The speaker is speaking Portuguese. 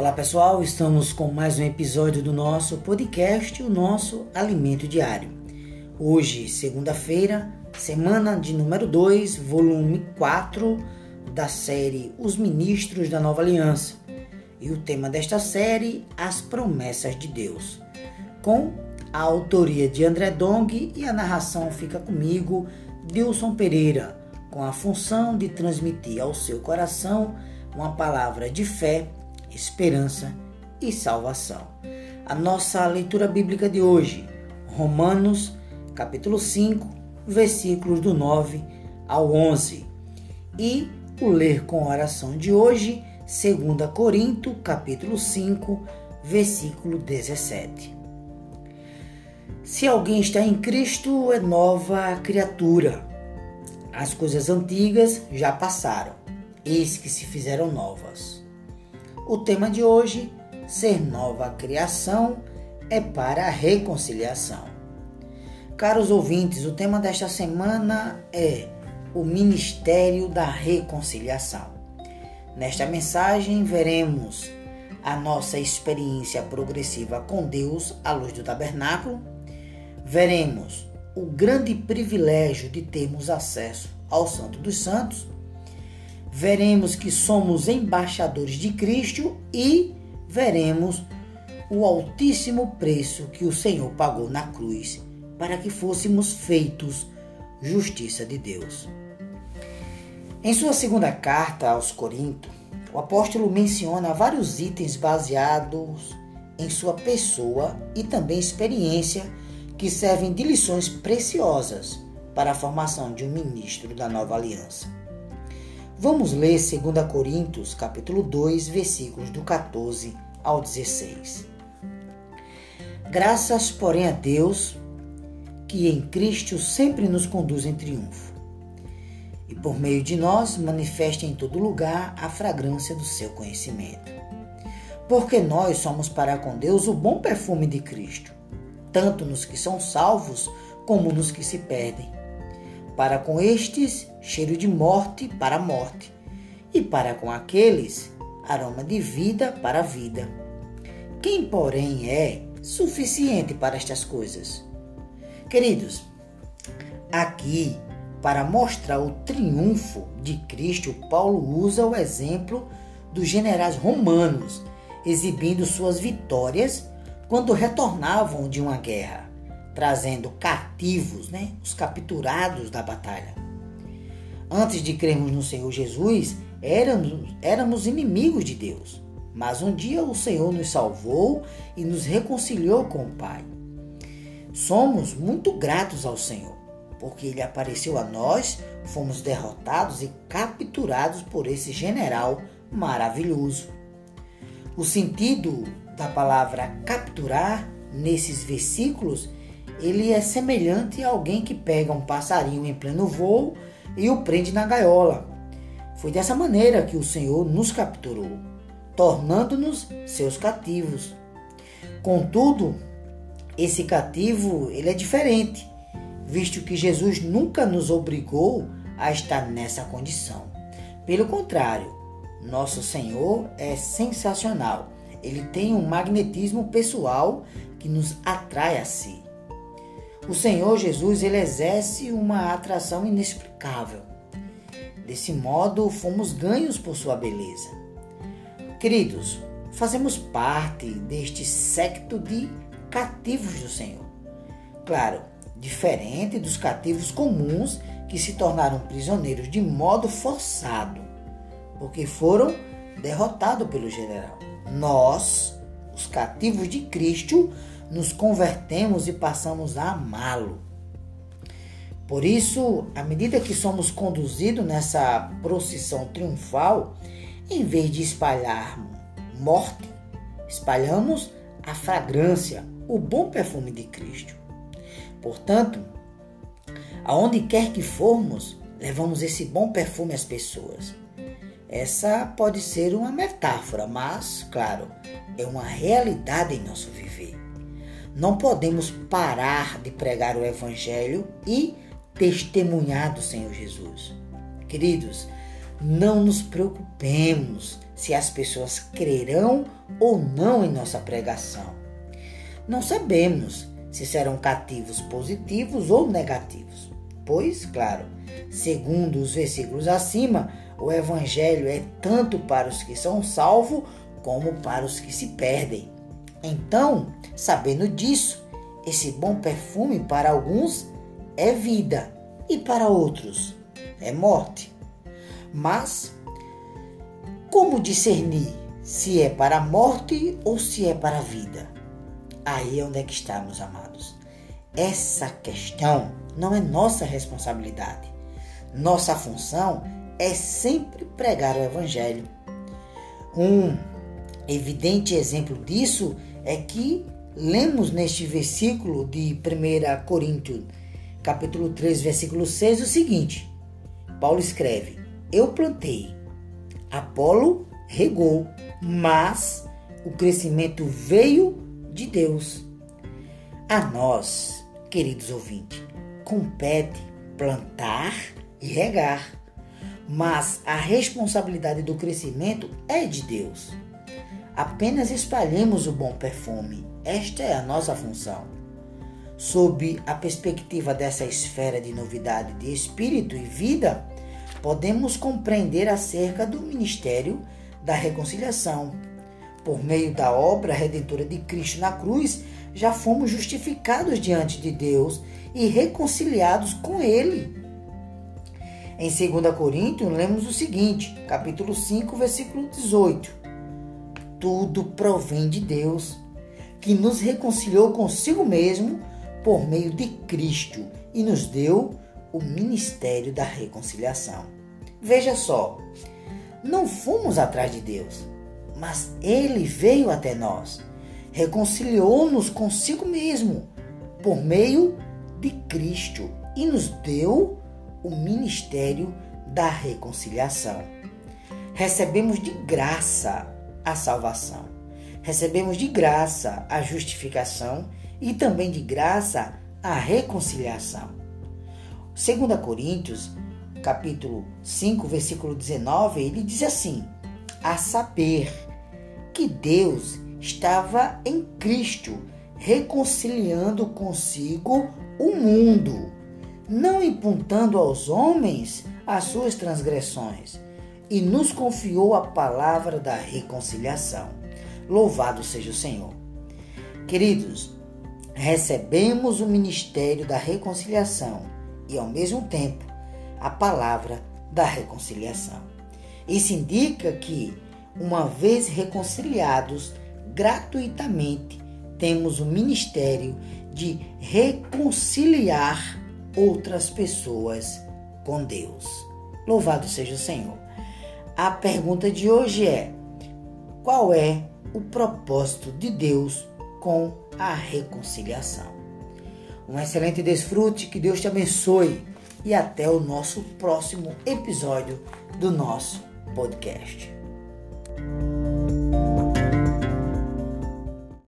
Olá pessoal, estamos com mais um episódio do nosso podcast, o nosso Alimento Diário. Hoje, segunda-feira, semana de número 2, volume 4 da série Os Ministros da Nova Aliança. E o tema desta série, As Promessas de Deus, com a autoria de André Dong e a narração fica comigo, Dilson Pereira, com a função de transmitir ao seu coração uma palavra de fé esperança e salvação. A nossa leitura bíblica de hoje, Romanos, capítulo 5, versículos do 9 ao 11. E o ler com oração de hoje, 2 Corinto, capítulo 5, versículo 17. Se alguém está em Cristo, é nova criatura. As coisas antigas já passaram, eis que se fizeram novas. O tema de hoje, ser nova criação, é para a reconciliação. Caros ouvintes, o tema desta semana é o Ministério da Reconciliação. Nesta mensagem, veremos a nossa experiência progressiva com Deus à luz do tabernáculo, veremos o grande privilégio de termos acesso ao Santo dos Santos veremos que somos embaixadores de Cristo e veremos o altíssimo preço que o Senhor pagou na cruz para que fôssemos feitos justiça de Deus. Em sua segunda carta aos Coríntios, o apóstolo menciona vários itens baseados em sua pessoa e também experiência que servem de lições preciosas para a formação de um ministro da nova aliança. Vamos ler 2 Coríntios, capítulo 2, versículos do 14 ao 16. Graças, porém, a Deus, que em Cristo sempre nos conduz em triunfo, e por meio de nós manifesta em todo lugar a fragrância do seu conhecimento. Porque nós somos para com Deus o bom perfume de Cristo, tanto nos que são salvos como nos que se perdem. Para com estes, cheiro de morte para a morte, e para com aqueles, aroma de vida para a vida. Quem, porém, é suficiente para estas coisas? Queridos, aqui, para mostrar o triunfo de Cristo, Paulo usa o exemplo dos generais romanos, exibindo suas vitórias quando retornavam de uma guerra trazendo cativos, né, os capturados da batalha. Antes de crermos no Senhor Jesus, éramos, éramos inimigos de Deus. Mas um dia o Senhor nos salvou e nos reconciliou com o Pai. Somos muito gratos ao Senhor, porque Ele apareceu a nós, fomos derrotados e capturados por esse general maravilhoso. O sentido da palavra capturar nesses versículos ele é semelhante a alguém que pega um passarinho em pleno voo e o prende na gaiola. Foi dessa maneira que o Senhor nos capturou, tornando-nos seus cativos. Contudo, esse cativo ele é diferente, visto que Jesus nunca nos obrigou a estar nessa condição. Pelo contrário, nosso Senhor é sensacional. Ele tem um magnetismo pessoal que nos atrai a si. O Senhor Jesus ele exerce uma atração inexplicável. Desse modo, fomos ganhos por sua beleza. Queridos, fazemos parte deste secto de cativos do Senhor. Claro, diferente dos cativos comuns que se tornaram prisioneiros de modo forçado, porque foram derrotados pelo general. Nós, os cativos de Cristo, nos convertemos e passamos a amá-lo. Por isso, à medida que somos conduzidos nessa procissão triunfal, em vez de espalhar morte, espalhamos a fragrância, o bom perfume de Cristo. Portanto, aonde quer que formos, levamos esse bom perfume às pessoas. Essa pode ser uma metáfora, mas, claro, é uma realidade em nosso viver. Não podemos parar de pregar o Evangelho e testemunhar do Senhor Jesus. Queridos, não nos preocupemos se as pessoas crerão ou não em nossa pregação. Não sabemos se serão cativos positivos ou negativos, pois, claro, segundo os versículos acima, o Evangelho é tanto para os que são salvos como para os que se perdem. Então, sabendo disso, esse bom perfume para alguns é vida e para outros é morte. Mas como discernir se é para a morte ou se é para a vida? Aí é onde é que está, meus amados. Essa questão não é nossa responsabilidade. Nossa função é sempre pregar o Evangelho. Um evidente exemplo disso é que lemos neste versículo de 1 Coríntios, capítulo 3, versículo 6, o seguinte: Paulo escreve: Eu plantei, Apolo regou, mas o crescimento veio de Deus. A nós, queridos ouvintes, compete plantar e regar, mas a responsabilidade do crescimento é de Deus. Apenas espalhemos o bom perfume. Esta é a nossa função. Sob a perspectiva dessa esfera de novidade de espírito e vida, podemos compreender acerca do ministério da reconciliação. Por meio da obra redentora de Cristo na cruz, já fomos justificados diante de Deus e reconciliados com Ele. Em 2 Coríntios, lemos o seguinte, capítulo 5, versículo 18. Tudo provém de Deus, que nos reconciliou consigo mesmo por meio de Cristo e nos deu o ministério da reconciliação. Veja só, não fomos atrás de Deus, mas Ele veio até nós, reconciliou-nos consigo mesmo por meio de Cristo e nos deu o ministério da reconciliação. Recebemos de graça a salvação, recebemos de graça a justificação e também de graça a reconciliação. 2 Coríntios, capítulo 5, versículo 19, ele diz assim: a saber que Deus estava em Cristo, reconciliando consigo o mundo, não imputando aos homens as suas transgressões, e nos confiou a palavra da reconciliação. Louvado seja o Senhor. Queridos, recebemos o ministério da reconciliação e, ao mesmo tempo, a palavra da reconciliação. Isso indica que, uma vez reconciliados gratuitamente, temos o ministério de reconciliar outras pessoas com Deus. Louvado seja o Senhor. A pergunta de hoje é: qual é o propósito de Deus com a reconciliação? Um excelente desfrute, que Deus te abençoe e até o nosso próximo episódio do nosso podcast.